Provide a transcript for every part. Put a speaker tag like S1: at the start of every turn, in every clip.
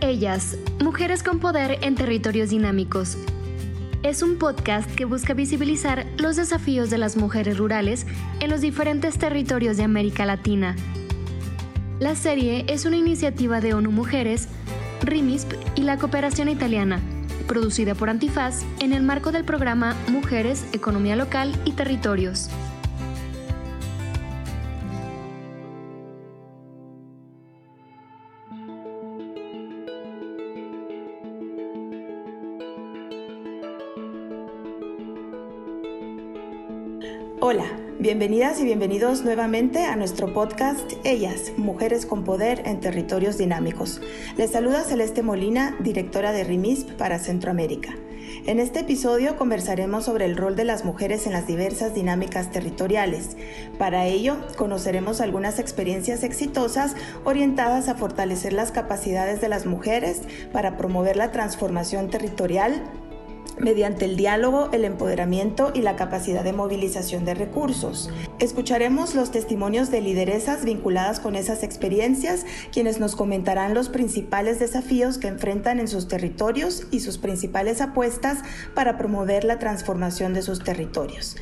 S1: Ellas, Mujeres con Poder en Territorios Dinámicos. Es un podcast que busca visibilizar los desafíos de las mujeres rurales en los diferentes territorios de América Latina. La serie es una iniciativa de ONU Mujeres, RIMISP y la Cooperación Italiana, producida por Antifaz en el marco del programa Mujeres, Economía Local y Territorios.
S2: Hola, bienvenidas y bienvenidos nuevamente a nuestro podcast Ellas, Mujeres con Poder en Territorios Dinámicos. Les saluda Celeste Molina, directora de RIMISP para Centroamérica. En este episodio conversaremos sobre el rol de las mujeres en las diversas dinámicas territoriales. Para ello, conoceremos algunas experiencias exitosas orientadas a fortalecer las capacidades de las mujeres para promover la transformación territorial mediante el diálogo, el empoderamiento y la capacidad de movilización de recursos. Escucharemos los testimonios de lideresas vinculadas con esas experiencias, quienes nos comentarán los principales desafíos que enfrentan en sus territorios y sus principales apuestas para promover la transformación de sus territorios.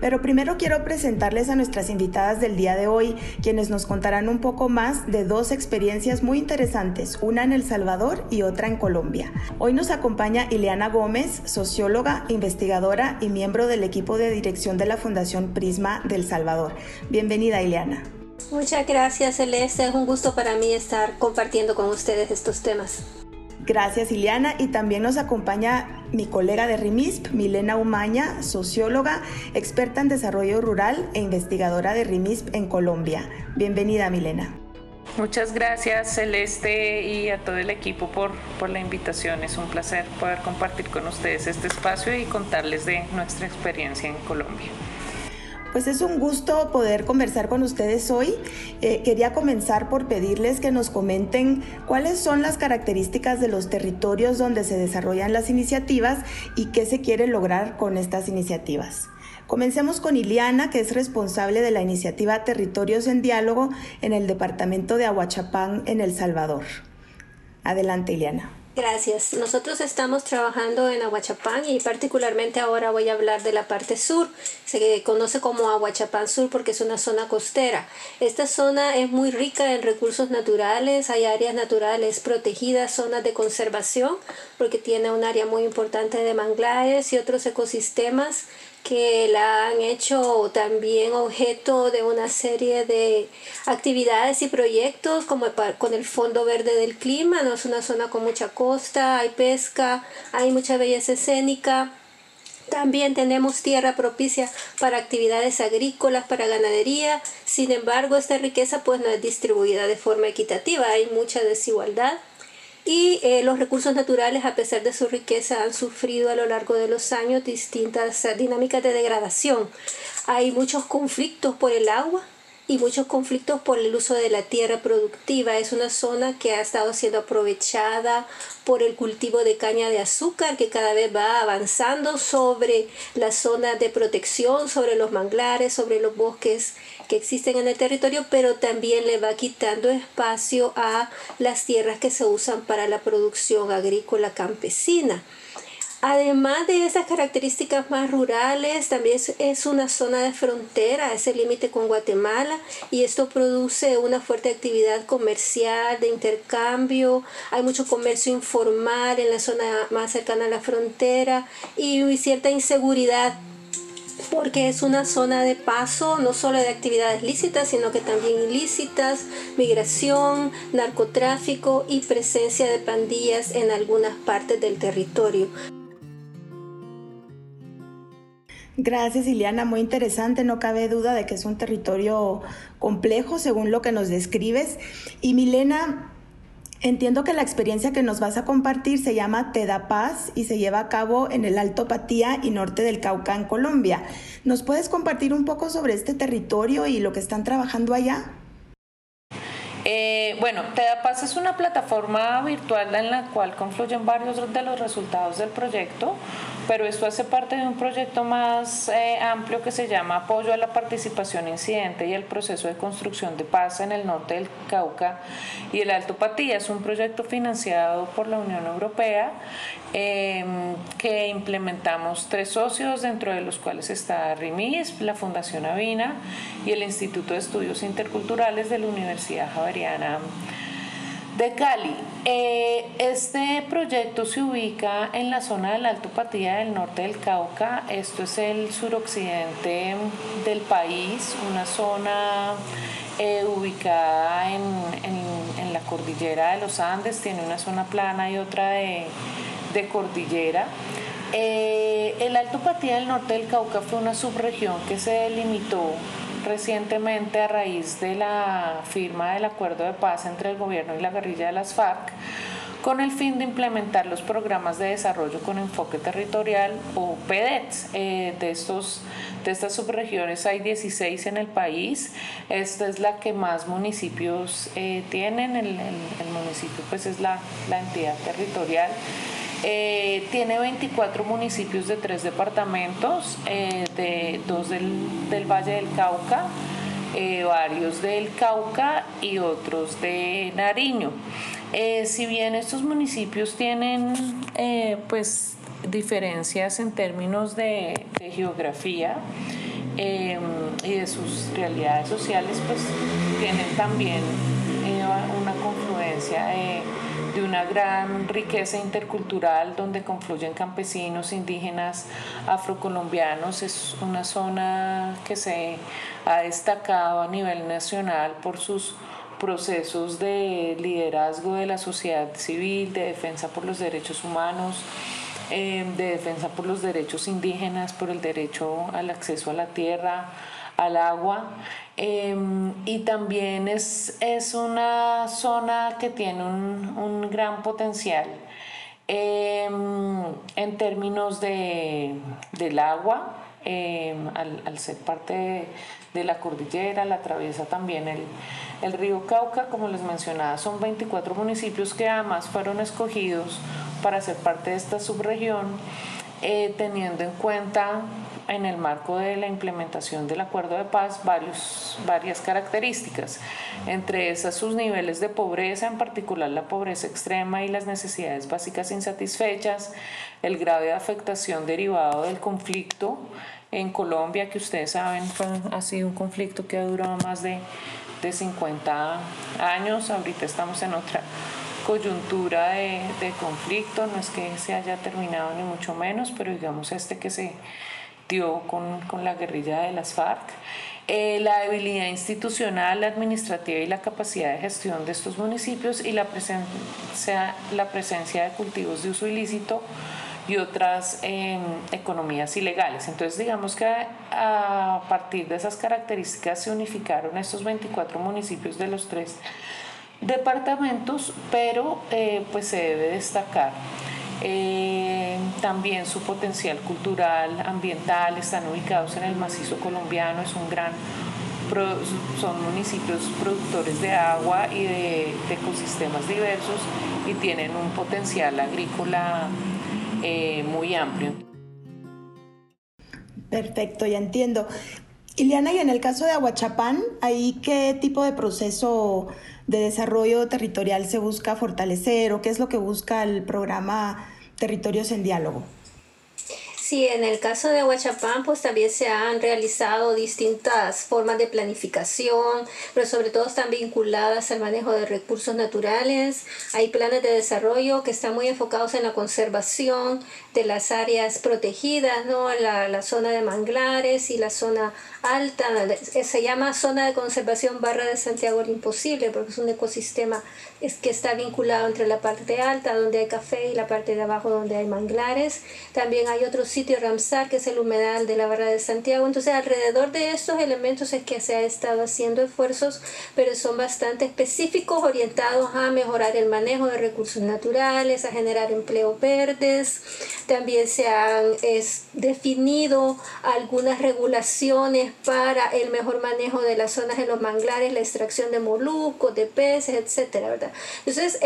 S2: Pero primero quiero presentarles a nuestras invitadas del día de hoy, quienes nos contarán un poco más de dos experiencias muy interesantes, una en El Salvador y otra en Colombia. Hoy nos acompaña Ileana Gómez, socióloga, investigadora y miembro del equipo de dirección de la Fundación Prisma del Salvador. Bienvenida, Ileana.
S3: Muchas gracias, Celeste. Es un gusto para mí estar compartiendo con ustedes estos temas.
S2: Gracias, Ileana. Y también nos acompaña mi colega de RIMISP, Milena Umaña, socióloga, experta en desarrollo rural e investigadora de RIMISP en Colombia. Bienvenida, Milena.
S4: Muchas gracias Celeste y a todo el equipo por, por la invitación. Es un placer poder compartir con ustedes este espacio y contarles de nuestra experiencia en Colombia.
S2: Pues es un gusto poder conversar con ustedes hoy. Eh, quería comenzar por pedirles que nos comenten cuáles son las características de los territorios donde se desarrollan las iniciativas y qué se quiere lograr con estas iniciativas. Comencemos con Iliana, que es responsable de la iniciativa Territorios en Diálogo en el departamento de Aguachapán, en El Salvador. Adelante, Iliana.
S3: Gracias. Nosotros estamos trabajando en Aguachapán y particularmente ahora voy a hablar de la parte sur. Se conoce como Aguachapán Sur porque es una zona costera. Esta zona es muy rica en recursos naturales, hay áreas naturales protegidas, zonas de conservación porque tiene un área muy importante de manglares y otros ecosistemas que la han hecho también objeto de una serie de actividades y proyectos como con el Fondo Verde del Clima, no es una zona con mucha costa, hay pesca, hay mucha belleza escénica. También tenemos tierra propicia para actividades agrícolas, para ganadería. Sin embargo, esta riqueza pues no es distribuida de forma equitativa, hay mucha desigualdad y eh, los recursos naturales, a pesar de su riqueza, han sufrido a lo largo de los años distintas dinámicas de degradación. Hay muchos conflictos por el agua, y muchos conflictos por el uso de la tierra productiva. Es una zona que ha estado siendo aprovechada por el cultivo de caña de azúcar que cada vez va avanzando sobre la zona de protección, sobre los manglares, sobre los bosques que existen en el territorio, pero también le va quitando espacio a las tierras que se usan para la producción agrícola campesina. Además de esas características más rurales, también es, una zona de frontera, es el límite con Guatemala y esto produce una fuerte actividad comercial, de intercambio, hay mucho comercio informal en la zona más cercana a la frontera y cierta inseguridad porque es una zona de paso no solo de actividades lícitas, sino que también ilícitas, migración, narcotráfico y presencia de pandillas en algunas partes del territorio.
S2: Gracias, Iliana. Muy interesante. No cabe duda de que es un territorio complejo, según lo que nos describes. Y Milena, entiendo que la experiencia que nos vas a compartir se llama Te da Paz y se lleva a cabo en el Alto Patía y norte del Cauca, en Colombia. ¿Nos puedes compartir un poco sobre este territorio y lo que están trabajando allá?
S4: Eh, bueno, TEDAPAS es una plataforma virtual en la cual confluyen varios de los resultados del proyecto, pero esto hace parte de un proyecto más eh, amplio que se llama Apoyo a la Participación Incidente y el Proceso de Construcción de Paz en el Norte del Cauca y el Alto Patía. Es un proyecto financiado por la Unión Europea em, que implementamos tres socios, dentro de los cuales está RIMIS, la Fundación Avina y el Instituto de Estudios Interculturales de la Universidad Javeriana de Cali. Eh, este proyecto se ubica en la zona del Alto Patía del norte del Cauca. Esto es el suroccidente del país, una zona eh, ubicada en, la cordillera de los Andes. Tiene una zona plana y otra de, cordillera. Eh, el Alto Patía del norte del Cauca fue una subregión que se delimitó recientemente a raíz de la firma del acuerdo de paz entre el gobierno y la guerrilla de las FARC con el fin de implementar los programas de desarrollo con enfoque territorial o PEDETs. Eh, de, estos, de estas subregiones hay 16 en el país. Esta es la que más municipios eh, tienen. El, municipio pues es la, la entidad territorial. Eh, tiene 24 municipios de tres departamentos, eh, de, dos del, Valle del Cauca, eh, varios del Cauca y otros de Nariño. si bien estos municipios tienen pues diferencias en términos de, geografía y de sus realidades sociales, pues tienen también una de de una gran riqueza intercultural donde confluyen campesinos, indígenas, afrocolombianos. Es una zona que se ha destacado a nivel nacional por sus procesos de liderazgo de la sociedad civil, de defensa por los derechos humanos, eh, de defensa por los derechos indígenas, por el derecho al acceso a la tierra, al agua. Em, y también es, es, una zona que tiene un, un gran potencial em, en términos de, del agua, em, al, ser parte de, la cordillera, la atraviesa también el, el río Cauca, como les mencionaba, son 24 municipios que además fueron escogidos para ser parte de esta subregión, eh, teniendo en cuenta en el marco de la implementación del acuerdo de paz varios, varias características, entre esas sus niveles de pobreza, en particular la pobreza extrema y las necesidades básicas insatisfechas, el grave de afectación derivado del conflicto en Colombia, que ustedes saben ha sido un conflicto que ha durado más de, de 50 años, ahorita estamos en otra coyuntura de, de, conflicto, no es que se haya terminado ni mucho menos, pero digamos este que se con, con la guerrilla de las FARC. Eh, la debilidad institucional, administrativa y la capacidad de gestión de estos municipios y la presencia, la presencia de cultivos de uso ilícito y otras em, economías ilegales. Entonces, digamos que a, partir de esas características se unificaron estos 24 municipios de los tres departamentos, pero eh, pues se debe destacar eh, también su potencial cultural, ambiental, están ubicados en el macizo colombiano, es un gran, son municipios productores de agua y de, ecosistemas diversos y tienen un potencial agrícola eh, muy amplio.
S2: Perfecto, ya entiendo. Ileana, y en el caso de Aguachapán, ¿ahí qué tipo de proceso de desarrollo territorial se busca fortalecer o qué es lo que busca el programa Territorios en Diálogo?
S3: Sí, en el caso de Huachapán, pues también se han realizado distintas formas de planificación, pero sobre todo están vinculadas al manejo de recursos naturales. Hay planes de desarrollo que están muy enfocados en la conservación de las áreas protegidas, ¿no? La, la zona de manglares y la zona alta, se llama zona de conservación barra de Santiago el Imposible, porque es un ecosistema es que está vinculado entre la parte alta donde hay café y la parte de abajo donde hay manglares. También hay otros sitio Ramsar, que es el humedal de la Barra de Santiago. Entonces, alrededor de estos elementos es que se ha estado haciendo esfuerzos, pero son bastante específicos, orientados a mejorar el manejo de recursos naturales, a generar empleos verdes. También se han definido algunas regulaciones para el mejor manejo de las zonas de los manglares, la extracción de moluscos, de peces, etcétera, ¿verdad? Entonces,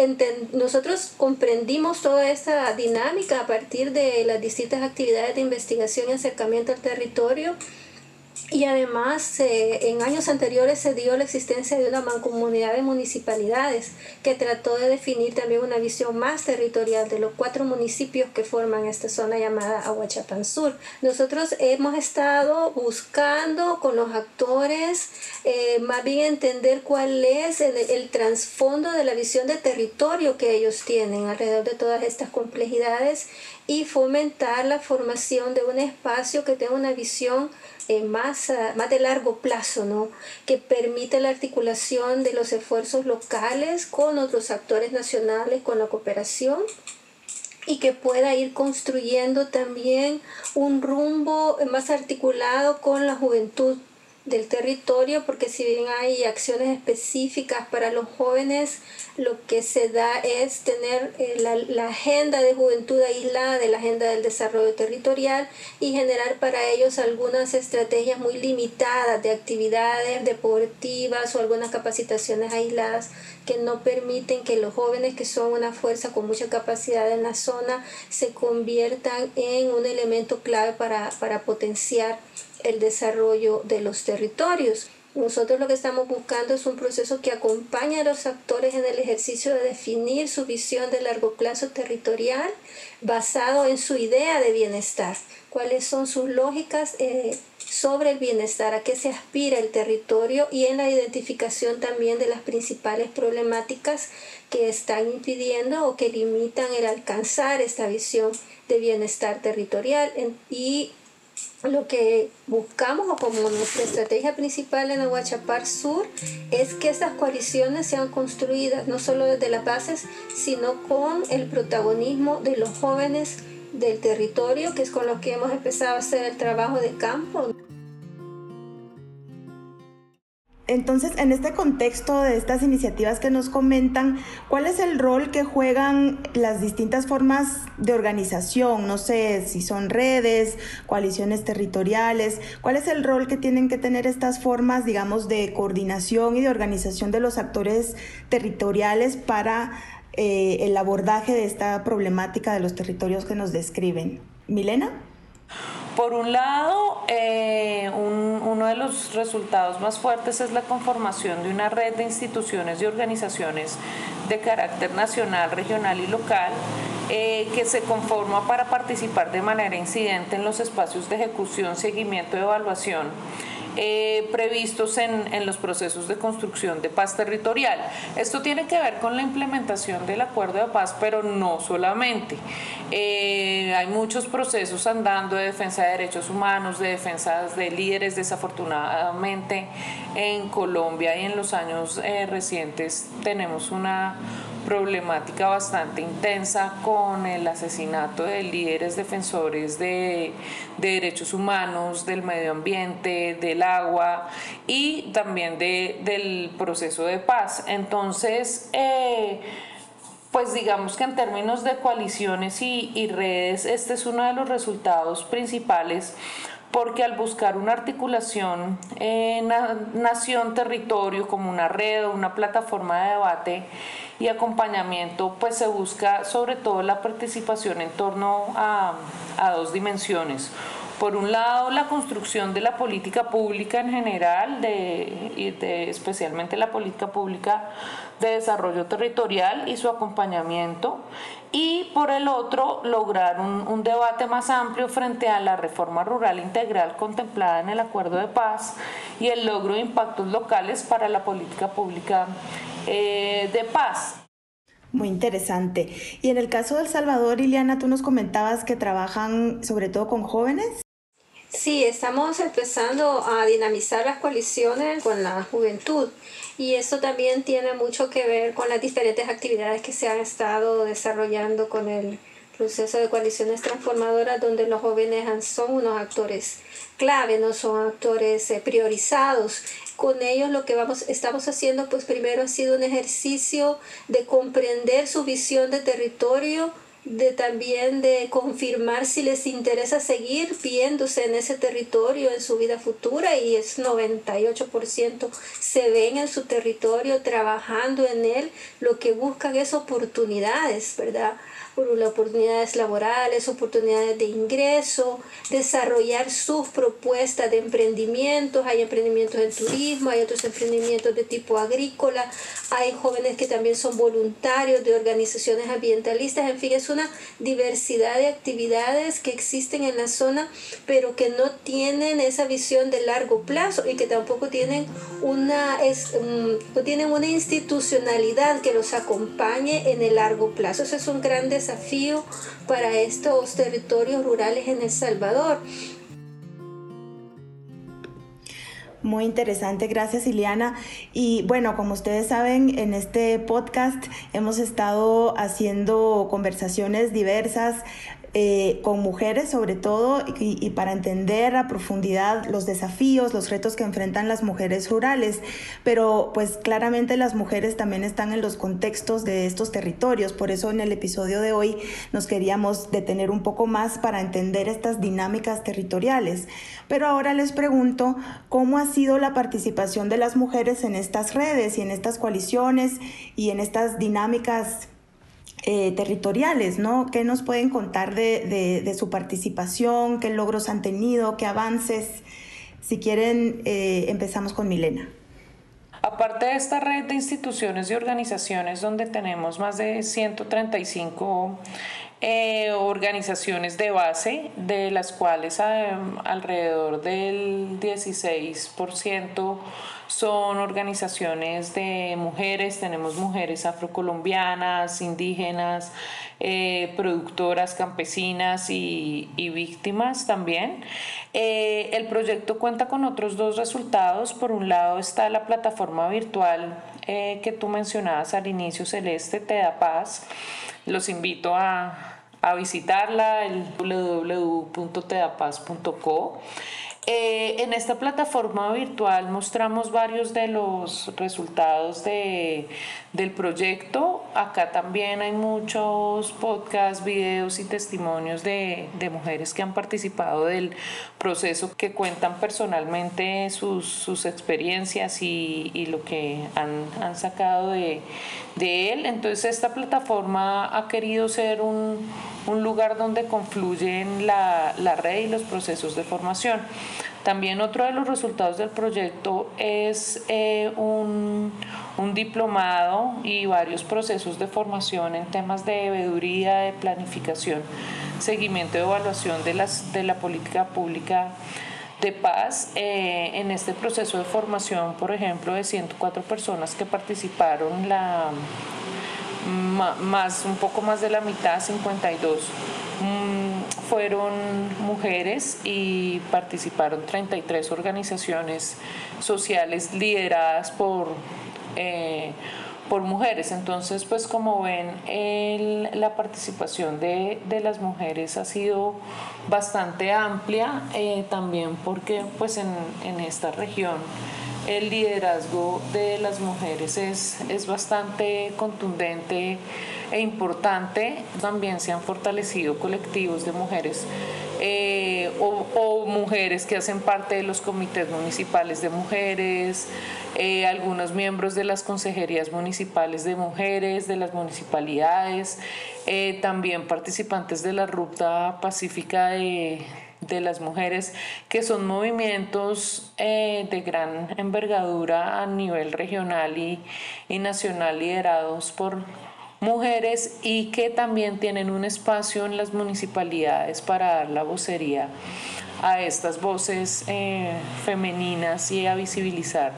S3: nosotros comprendimos toda esta dinámica a partir de las distintas actividades de investigación y acercamiento al territorio y además, eh, en años anteriores se dio la existencia de una mancomunidad de municipalidades que trató de definir también una visión más territorial de los cuatro municipios que forman esta zona llamada Aguachapán Sur. Nosotros hemos estado buscando con los actores eh, más bien entender cuál es el, el trasfondo de la visión de territorio que ellos tienen alrededor de todas estas complejidades y fomentar la formación de un espacio que tenga una visión eh, más, más de largo plazo, ¿no? que permite la articulación de los esfuerzos locales con otros actores nacionales, con la cooperación y que pueda ir construyendo también un rumbo más articulado con la juventud del territorio, porque si bien hay acciones específicas para los jóvenes, lo que se da es tener eh, la, la, agenda de juventud aislada de la agenda del desarrollo territorial y generar para ellos algunas estrategias muy limitadas de actividades deportivas o algunas capacitaciones aisladas que no permiten que los jóvenes que son una fuerza con mucha capacidad en la zona se conviertan en un elemento clave para, para potenciar el desarrollo de los territorios. Nosotros lo que estamos buscando es un proceso que acompañe a los actores en el ejercicio de definir su visión de largo plazo territorial basado en su idea de bienestar, cuáles son sus lógicas eh, sobre el bienestar, a qué se aspira el territorio y en la identificación también de las principales problemáticas que están impidiendo o que limitan el alcanzar esta visión de bienestar territorial. Y lo que buscamos o como nuestra estrategia principal en Aguachapar Sur es que estas coaliciones sean construidas no solo desde las bases, sino con el protagonismo de los jóvenes del territorio, que es con los que hemos empezado a hacer el trabajo de campo.
S2: Entonces, en este contexto de estas iniciativas que nos comentan, ¿cuál es el rol que juegan las distintas formas de organización? No sé si son redes, coaliciones territoriales, ¿cuál es el rol que tienen que tener estas formas, digamos, de coordinación y de organización de los actores territoriales para eh, el abordaje de esta problemática de los territorios que nos describen? Milena.
S4: Por un lado, eh, uno de los resultados más fuertes es la conformación de una red de instituciones y organizaciones de carácter nacional, regional y local eh, que se conforma para participar de manera incidente en los espacios de ejecución, seguimiento y evaluación eh, previstos en, en, los procesos de construcción de paz territorial. Esto tiene que ver con la implementación del acuerdo de paz, pero no solamente. Eh, hay muchos procesos andando de defensa de derechos humanos, de defensa de líderes, desafortunadamente en Colombia y en los años eh, recientes tenemos una problemática bastante intensa con el asesinato de líderes defensores de, derechos humanos, del medio ambiente, del agua y también de, del proceso de paz. Entonces, eh, pues digamos que en términos de coaliciones y, y redes, este es uno de los resultados principales porque al buscar una articulación en nación-territorio como una red o una plataforma de debate y acompañamiento, pues se busca sobre todo la participación en torno a, a dos dimensiones. Por un lado, la construcción de la política pública en general, de, de, especialmente la política pública de desarrollo territorial y su acompañamiento y por el otro lograr un, debate más amplio frente a la reforma rural integral contemplada en el acuerdo de paz y el logro de impactos locales para la política pública eh, de paz.
S2: Muy interesante. Y en el caso de El Salvador, Iliana, tú nos comentabas que trabajan sobre todo con jóvenes.
S3: Sí, estamos empezando a dinamizar las coaliciones con la juventud y esto también tiene mucho que ver con las diferentes actividades que se han estado desarrollando con el proceso de coaliciones transformadoras donde los jóvenes son unos actores clave, no son actores eh, priorizados. Con ellos lo que vamos, estamos haciendo, pues primero ha sido un ejercicio de comprender su visión de territorio, de también de confirmar si les interesa seguir viéndose en ese territorio en su vida futura y es 98% se ven en su territorio trabajando en él, lo que buscan es oportunidades, ¿verdad? Oportunidades laborales, oportunidades de ingreso, desarrollar sus propuestas de emprendimientos, hay emprendimientos en turismo, hay otros emprendimientos de tipo agrícola, hay jóvenes que también son voluntarios de organizaciones ambientalistas, en fin, es una diversidad de actividades que existen en la zona, pero que no tienen esa visión de largo plazo y que tampoco tienen una, es, mm, no tienen una institucionalidad que los acompañe en el largo plazo. Eso es un gran desafío para estos territorios rurales en El Salvador.
S2: Muy interesante, gracias Ileana. Y bueno, como ustedes saben, en este podcast hemos estado haciendo conversaciones diversas eh, con mujeres sobre todo y, para entender a profundidad los desafíos, los retos que enfrentan las mujeres rurales. Pero pues claramente las mujeres también están en los contextos de estos territorios. Por eso en el episodio de hoy nos queríamos detener un poco más para entender estas dinámicas territoriales. Pero ahora les pregunto cómo ha sido la participación de las mujeres en estas redes y en estas coaliciones y en estas dinámicas eh, territoriales, ¿no? ¿Qué nos pueden contar de, su participación? ¿Qué logros han tenido? ¿Qué avances? Si quieren, eh, empezamos con Milena.
S4: Aparte de esta red de instituciones y organizaciones donde tenemos más de 135 eh, organizaciones de base, de las cuales alrededor del 16% son organizaciones de mujeres, tenemos mujeres afrocolombianas, indígenas, eh, productoras campesinas y, víctimas también. Eh, el proyecto cuenta con otros dos resultados. Por un lado está la plataforma virtual eh, que tú mencionabas al inicio, Celeste, Te Paz. Los invito a, a visitarla, el www.tedapaz.co. Eh, en esta plataforma virtual mostramos varios de los resultados de, del proyecto. Acá también hay muchos podcasts, videos y testimonios de, de mujeres que han participado del proceso, que cuentan personalmente sus, sus experiencias y, y, lo que han, han sacado de, de, él. Entonces esta plataforma ha querido ser un, un lugar donde confluyen la, la red y los procesos de formación. También otro de los resultados del proyecto es eh, un, diplomado y varios procesos de formación en temas de veeduría, de planificación, seguimiento y evaluación de, las, de la política pública de paz. Eh, en este proceso de formación, por ejemplo, de 104 personas que participaron, la, más, un poco más de la mitad, 52 fueron mujeres y participaron 33 organizaciones sociales lideradas por, eh, por mujeres. Entonces, pues como ven, la participación de, las mujeres ha sido bastante amplia, eh, también porque pues en, en esta región el liderazgo de las mujeres es, es bastante contundente e importante. También se han fortalecido colectivos de mujeres eh, o, mujeres que hacen parte de los comités municipales de mujeres, eh, algunos miembros de las consejerías municipales de mujeres, de las municipalidades, eh, también participantes de la ruta pacífica de, de las mujeres, que son movimientos de gran envergadura a nivel regional y, y nacional liderados por mujeres y que también tienen un espacio en las municipalidades para dar la vocería a estas voces eh, femeninas y a visibilizar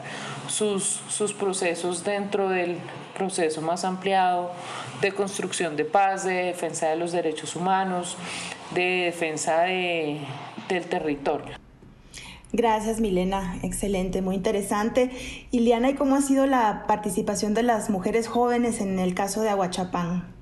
S4: sus, sus procesos dentro del proceso más ampliado de construcción de paz, de defensa de los derechos humanos, de defensa de, del territorio.
S2: Gracias, Milena. Excelente, muy interesante. Iliana, ¿y cómo ha sido la participación de las mujeres jóvenes en el caso de Aguachapán?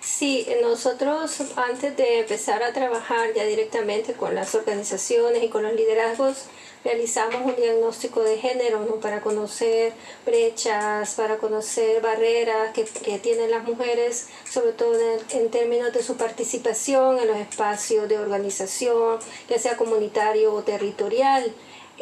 S3: Sí, nosotros antes de empezar a trabajar ya directamente con las organizaciones y con los liderazgos, realizamos un diagnóstico de género para conocer brechas, para conocer barreras que, tienen las mujeres, sobre todo en, términos de su participación en los espacios de organización, ya sea comunitario o territorial.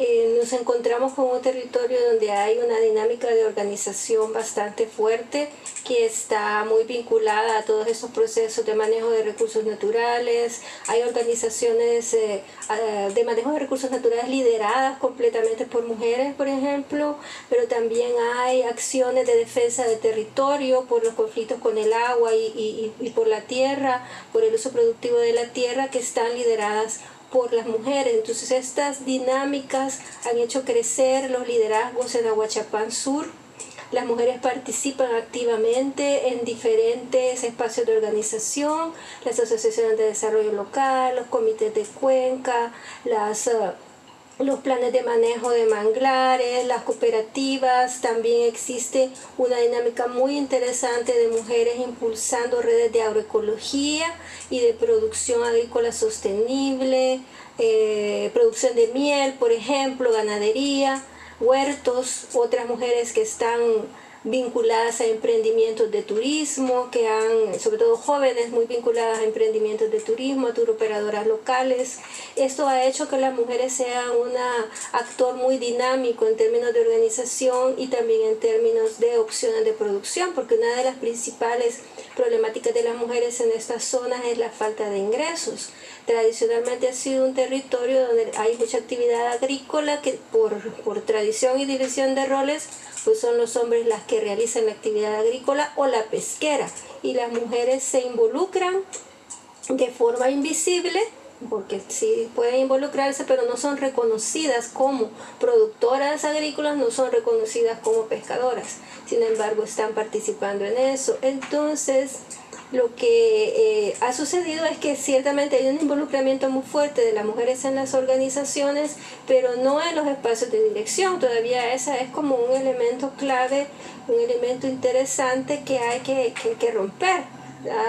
S3: Eh, nos encontramos con un territorio donde hay una dinámica de organización bastante fuerte que está muy vinculada a todos esos procesos de manejo de recursos naturales. Hay organizaciones eh, de manejo de recursos naturales lideradas completamente por mujeres, por ejemplo, pero también hay acciones de defensa del territorio por los conflictos con el agua y, y por la tierra, por el uso productivo de la tierra que están lideradas por las mujeres. Entonces estas dinámicas han hecho crecer los liderazgos en Aguachapán Sur. Las mujeres participan activamente en diferentes espacios de organización, las asociaciones de desarrollo local, los comités de cuenca, las... Uh, los planes de manejo de manglares, las cooperativas, también existe una dinámica muy interesante de mujeres impulsando redes de agroecología y de producción agrícola sostenible, eh, producción de miel, por ejemplo, ganadería, huertos, otras mujeres que están vinculadas a emprendimientos de turismo, que han, sobre todo jóvenes muy vinculadas a emprendimientos de turismo, a turoperadoras locales. Esto ha hecho que las mujeres sean un actor muy dinámico en términos de organización y también en términos de opciones de producción, porque una de las principales problemáticas de las mujeres en estas zonas es la falta de ingresos. Tradicionalmente ha sido un territorio donde hay mucha actividad agrícola que por, por tradición y división de roles pues son los hombres las que realizan la actividad agrícola o la pesquera y las mujeres se involucran de forma invisible porque sí pueden involucrarse, pero no son reconocidas como productoras agrícolas, no son reconocidas como pescadoras. Sin embargo, están participando en eso. Entonces, lo que eh, ha sucedido es que ciertamente hay un involucramiento muy fuerte de las mujeres en las organizaciones, pero no en los espacios de dirección. Todavía esa es como un elemento clave, un elemento interesante que hay que, que, romper.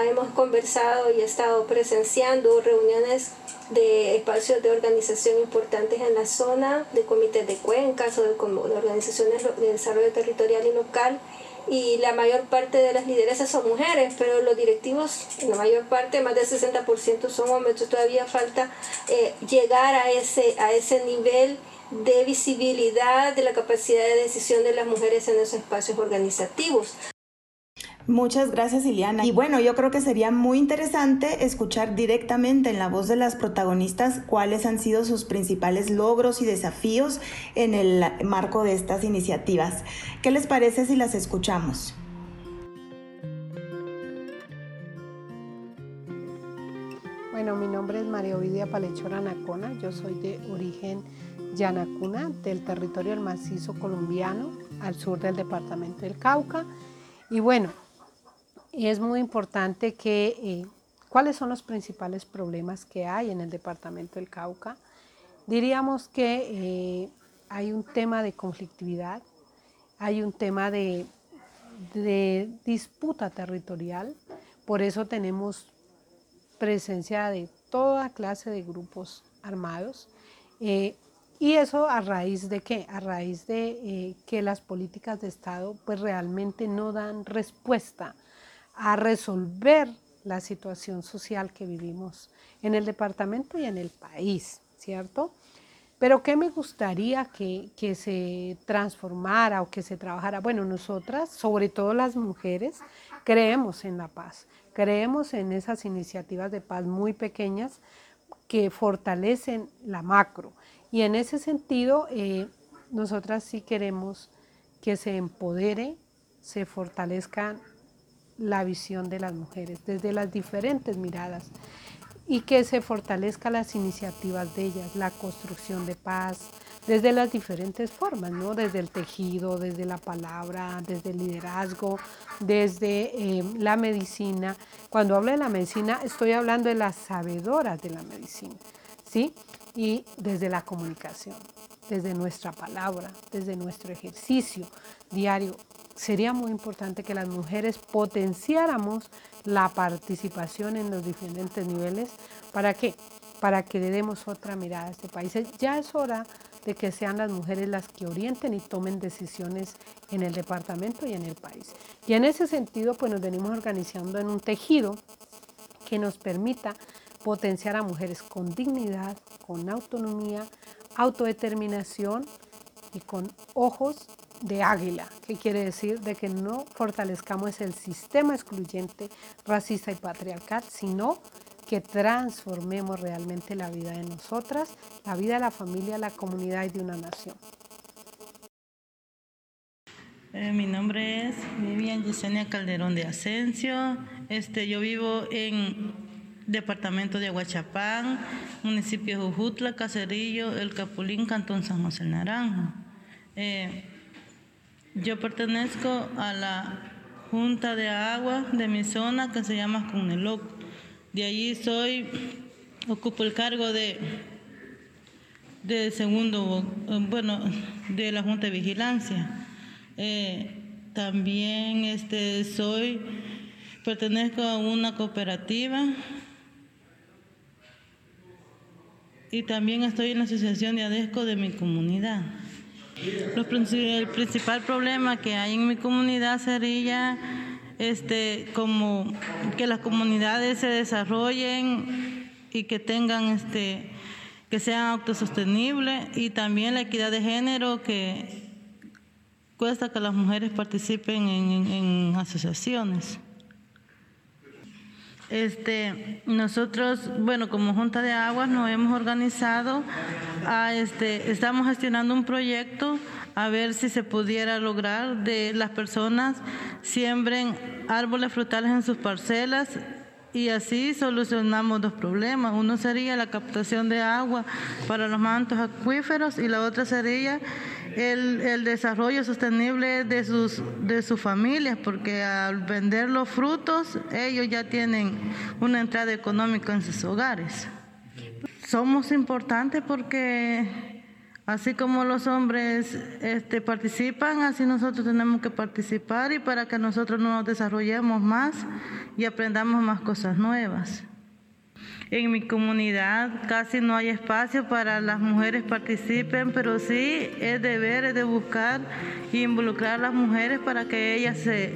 S3: hemos conversado y estado presenciando reuniones de espacios de organización importantes en la zona, de comités de cuencas o de, de organizaciones de desarrollo territorial y local y la mayor parte de las lideresas son mujeres, pero los directivos, la mayor parte, más del 60% son hombres, entonces todavía falta eh, llegar a ese, a ese nivel de visibilidad de la capacidad de decisión de las mujeres en esos espacios organizativos.
S2: Muchas gracias, Iliana. Y bueno, yo creo que sería muy interesante escuchar directamente en la voz de las protagonistas cuáles han sido sus principales logros y desafíos en el marco de estas iniciativas. ¿Qué les parece si las escuchamos?
S5: Bueno, mi nombre es María Ovidia Palechora Anacona, yo soy de origen yanacuna del territorio del macizo colombiano al sur del departamento del Cauca. Y bueno, es muy importante que, eh, ¿cuáles son los principales problemas que hay en el departamento del Cauca? Diríamos que eh, hay un tema de conflictividad, hay un tema de, disputa territorial, por eso tenemos presencia de toda clase de grupos armados. Eh, y eso a raíz de qué? A raíz de que las políticas de Estado pues realmente no dan respuesta a resolver la situación social que vivimos en el departamento y en el país, ¿cierto? Pero ¿qué me gustaría que, que, se transformara o que se trabajara? Bueno, nosotras, sobre todo las mujeres, creemos en la paz, creemos en esas iniciativas de paz muy pequeñas que fortalecen la macro. Y en ese sentido, eh, nosotras sí queremos que se empodere, se fortalezcan la visión de las mujeres desde las diferentes miradas y que se fortalezca las iniciativas de ellas, la construcción de paz, desde las diferentes formas, ¿no? desde el tejido, desde la palabra, desde el liderazgo, desde eh, la medicina. Cuando hablo de la medicina, estoy hablando de las sabedoras de la medicina, ¿sí? Y desde la comunicación, desde nuestra palabra, desde nuestro ejercicio diario, sería muy importante que las mujeres potenciáramos la participación en los diferentes niveles. ¿Para qué? Para que le demos otra mirada a este país. Ya es hora de que sean las mujeres las que orienten y tomen decisiones en el departamento y en el país. Y en ese sentido, pues nos venimos organizando en un tejido que nos permita potenciar a mujeres con dignidad, con autonomía, autodeterminación y con ojos de águila, que quiere decir de que no fortalezcamos el sistema excluyente, racista y patriarcal, sino que transformemos realmente la vida de nosotras, la vida de la familia, la comunidad y de una nación.
S6: Eh, mi nombre es Vivian Yesenia Calderón de Asensio. Este, yo vivo en departamento de Aguachapán, municipio de Jujutla, Cacerillo, El Capulín, Cantón San José Naranjo. Eh, yo pertenezco a la Junta de Agua de mi zona que se llama Cuneloc. De allí soy, ocupo el cargo de, de segundo, bueno, de la Junta de Vigilancia. Eh, también este, soy, pertenezco a una cooperativa y también estoy en la asociación de ADESCO de mi comunidad el principal problema que hay en mi comunidad sería este, como que las comunidades se desarrollen y que tengan este, que sean autosostenibles y también la equidad de género que cuesta que las mujeres participen en, asociaciones. Este, nosotros, bueno, como Junta de Aguas nos hemos organizado, a este, estamos gestionando un proyecto a ver si se pudiera lograr de las personas siembren árboles frutales en sus parcelas y así solucionamos dos problemas. Uno sería la captación de agua para los mantos acuíferos y la otra sería el, desarrollo sostenible de sus, de sus familias, porque al vender los frutos ellos ya tienen una entrada económica en sus hogares. Somos importantes porque así como los hombres este, participan, así nosotros tenemos que participar y para que nosotros nos desarrollemos más y aprendamos más cosas nuevas. En mi comunidad casi no hay espacio para las mujeres participen, pero sí es deber, de buscar e involucrar a las mujeres para que ellas se,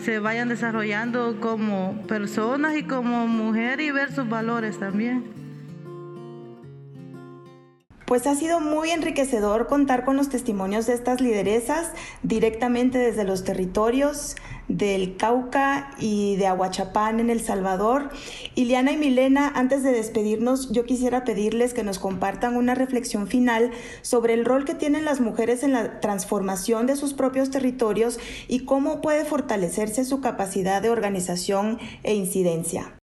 S6: se vayan desarrollando como personas y como mujer y ver sus valores también.
S2: Pues ha sido muy enriquecedor contar con los testimonios de estas lideresas directamente desde los territorios del Cauca y de Aguachapán en El Salvador. Iliana y Milena, antes de despedirnos, yo quisiera pedirles que nos compartan una reflexión final sobre el rol que tienen las mujeres en la transformación de sus propios territorios y cómo puede fortalecerse su capacidad de organización e incidencia.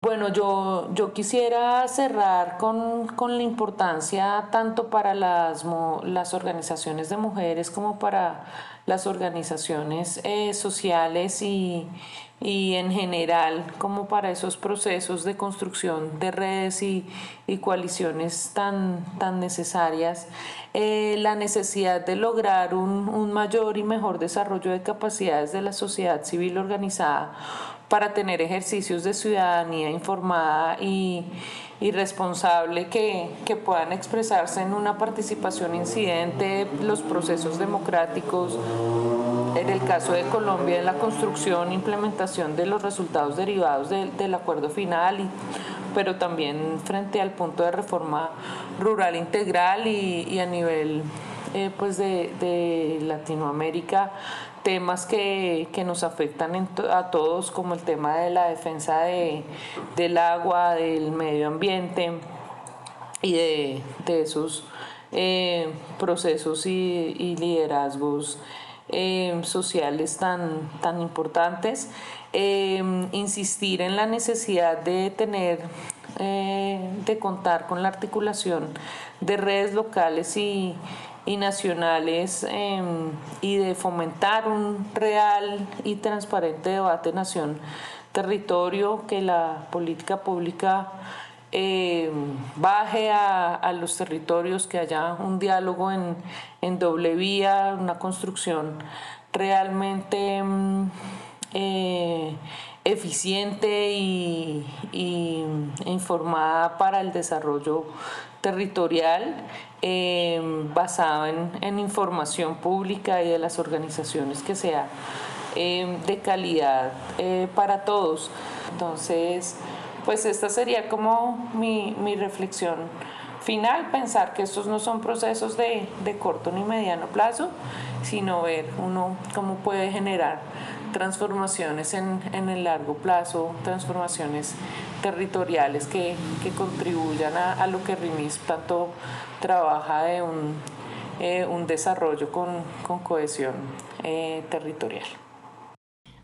S4: Bueno, yo, yo quisiera cerrar con, la importancia tanto para las, las organizaciones de mujeres como para las organizaciones eh, sociales y, en general como para esos procesos de construcción de redes y, coaliciones tan, tan necesarias, eh, la necesidad de lograr un, un mayor y mejor desarrollo de capacidades de la sociedad civil organizada para tener ejercicios de ciudadanía informada y, responsable que, puedan expresarse en una participación incidente, los procesos democráticos, en el caso de Colombia, en la construcción implementación de los resultados derivados del acuerdo final, y, pero también frente al punto de reforma rural integral y, a nivel eh, pues de, de Latinoamérica temas que, nos afectan a todos, como el tema de la defensa de, del agua, del medio ambiente y de, esos eh, procesos y, liderazgos eh, sociales tan, tan importantes. Eh, insistir en la necesidad de tener, de contar con la articulación de redes locales y, y nacionales em, y de fomentar un real y transparente debate nación-territorio, que la política pública em, baje a, los territorios, que haya un diálogo en, en doble vía, una construcción realmente mm, eh, eficiente y, informada para el desarrollo territorial eh, basada en, información pública y de las organizaciones que sea eh, de calidad para todos. Entonces, pues esta sería como mi, mi reflexión final, pensar que estos no son procesos de, de corto ni mediano plazo, sino ver uno cómo puede generar transformaciones en, en el largo plazo, transformaciones territoriales que, que contribuyan a, a, lo que RIMIS tanto trabaja de un, eh, un desarrollo con, con cohesión eh, territorial.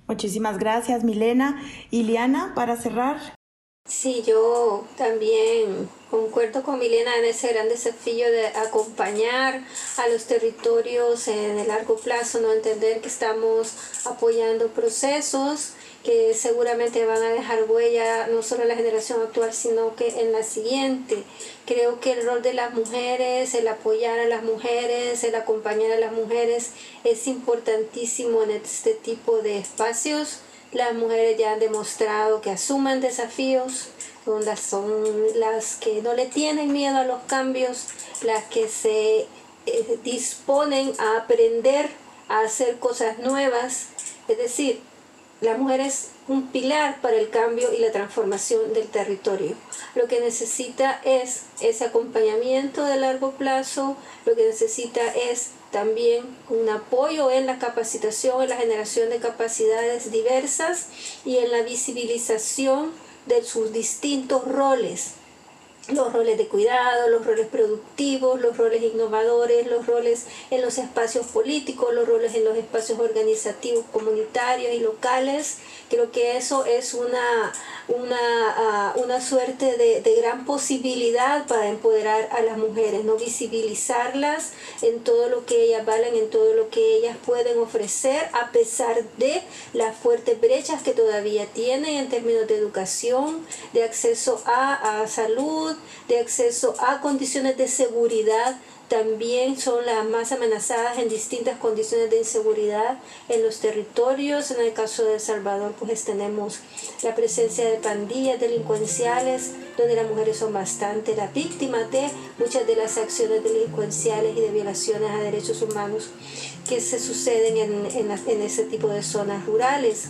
S2: Muchísimas gracias, Milena. Iliana, para cerrar.
S3: Sí, yo también concuerdo con Milena en ese gran desafío de acompañar a los territorios en el largo plazo, no entender que estamos apoyando procesos que seguramente van a dejar huella no solo en la generación actual, sino que en la siguiente. Creo que el rol de las mujeres, el apoyar a las mujeres, el acompañar a las mujeres es importantísimo en este tipo de espacios las mujeres ya han demostrado que asumen desafíos, son las que no le tienen miedo a los cambios, las que se eh, disponen a aprender a hacer cosas nuevas. Es decir, la mujer es un pilar para el cambio y la transformación del territorio. Lo que necesita es ese acompañamiento de largo plazo, lo que necesita es también un apoyo en la capacitación, en la generación de capacidades diversas y en la visibilización de sus distintos roles los roles de cuidado, los roles productivos, los roles innovadores, los roles en los espacios políticos, los roles en los espacios organizativos comunitarios y locales. Creo que eso es una, una, ah, una suerte de, de, gran posibilidad para empoderar a las mujeres, no visibilizarlas en todo lo que ellas valen, en todo lo que ellas pueden ofrecer, a pesar de las fuertes brechas que todavía tienen en términos de educación, de acceso a, a salud, de acceso a condiciones de seguridad también son las más amenazadas en distintas condiciones de inseguridad en los territorios. En el caso de El Salvador, pues tenemos la presencia de pandillas delincuenciales, donde las mujeres son bastante las víctimas de muchas de las acciones delincuenciales y de violaciones a derechos humanos que se suceden en, en, en ese tipo de zonas rurales.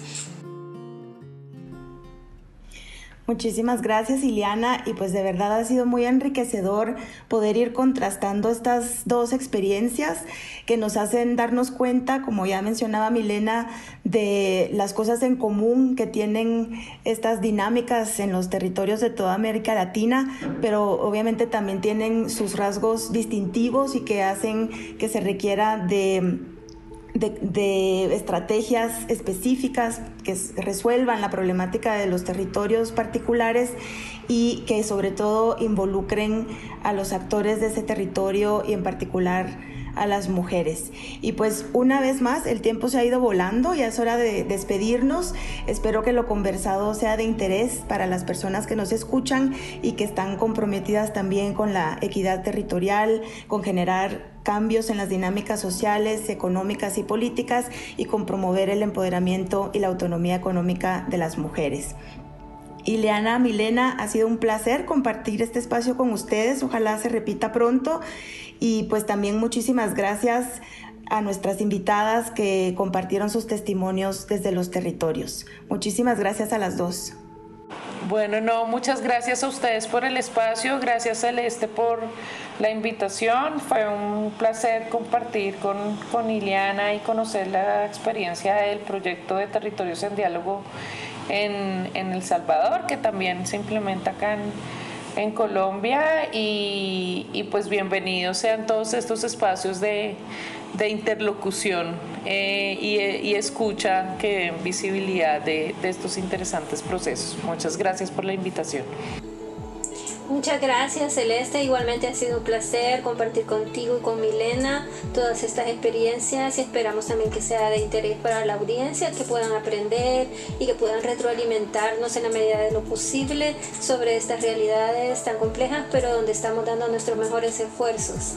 S2: Muchísimas gracias Iliana y pues de verdad ha sido muy enriquecedor poder ir contrastando estas dos experiencias que nos hacen darnos cuenta, como ya mencionaba Milena, de las cosas en común que tienen estas dinámicas en los territorios de toda América Latina, pero obviamente también tienen sus rasgos distintivos y que hacen que se requiera de de, estrategias específicas que resuelvan la problemática de los territorios particulares y que sobre todo involucren a los actores de ese territorio y en particular a las mujeres. Y pues una vez más, el tiempo se ha ido volando, ya es hora de despedirnos. Espero que lo conversado sea de interés para las personas que nos escuchan y que están comprometidas también con la equidad territorial, con generar cambios en las dinámicas sociales, económicas y políticas y con promover el empoderamiento y la autonomía económica de las mujeres. Ileana, Milena, ha sido un placer compartir este espacio con ustedes. Ojalá se repita pronto. Y pues también muchísimas gracias a nuestras invitadas que compartieron sus testimonios desde los territorios. Muchísimas gracias a las dos.
S4: Bueno, no, muchas gracias a ustedes por el espacio, gracias Celeste por la invitación. Fue un placer compartir con, con Iliana y conocer la experiencia del proyecto de Territorios en Diálogo en, en El Salvador, que también se implementa acá en, en Colombia y, y, pues bienvenidos sean todos estos espacios de, interlocución eh, y, escucha que den visibilidad de estos interesantes procesos. Muchas gracias por la invitación.
S3: Muchas gracias Celeste, igualmente ha sido un placer compartir contigo y con Milena todas estas experiencias y esperamos también que sea de interés para la audiencia, que puedan aprender y que puedan retroalimentarnos en la medida de lo posible sobre estas realidades tan complejas, pero donde estamos dando nuestros mejores esfuerzos.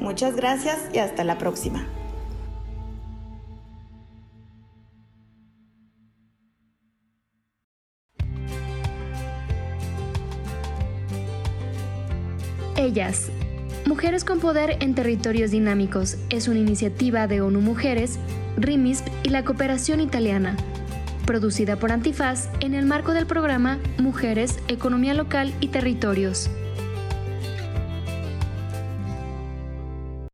S2: Muchas gracias y hasta la próxima.
S1: Mujeres con Poder en Territorios Dinámicos es una iniciativa de ONU Mujeres, RIMISP y la Cooperación Italiana, producida por Antifaz en el marco del programa Mujeres, Economía Local y Territorios.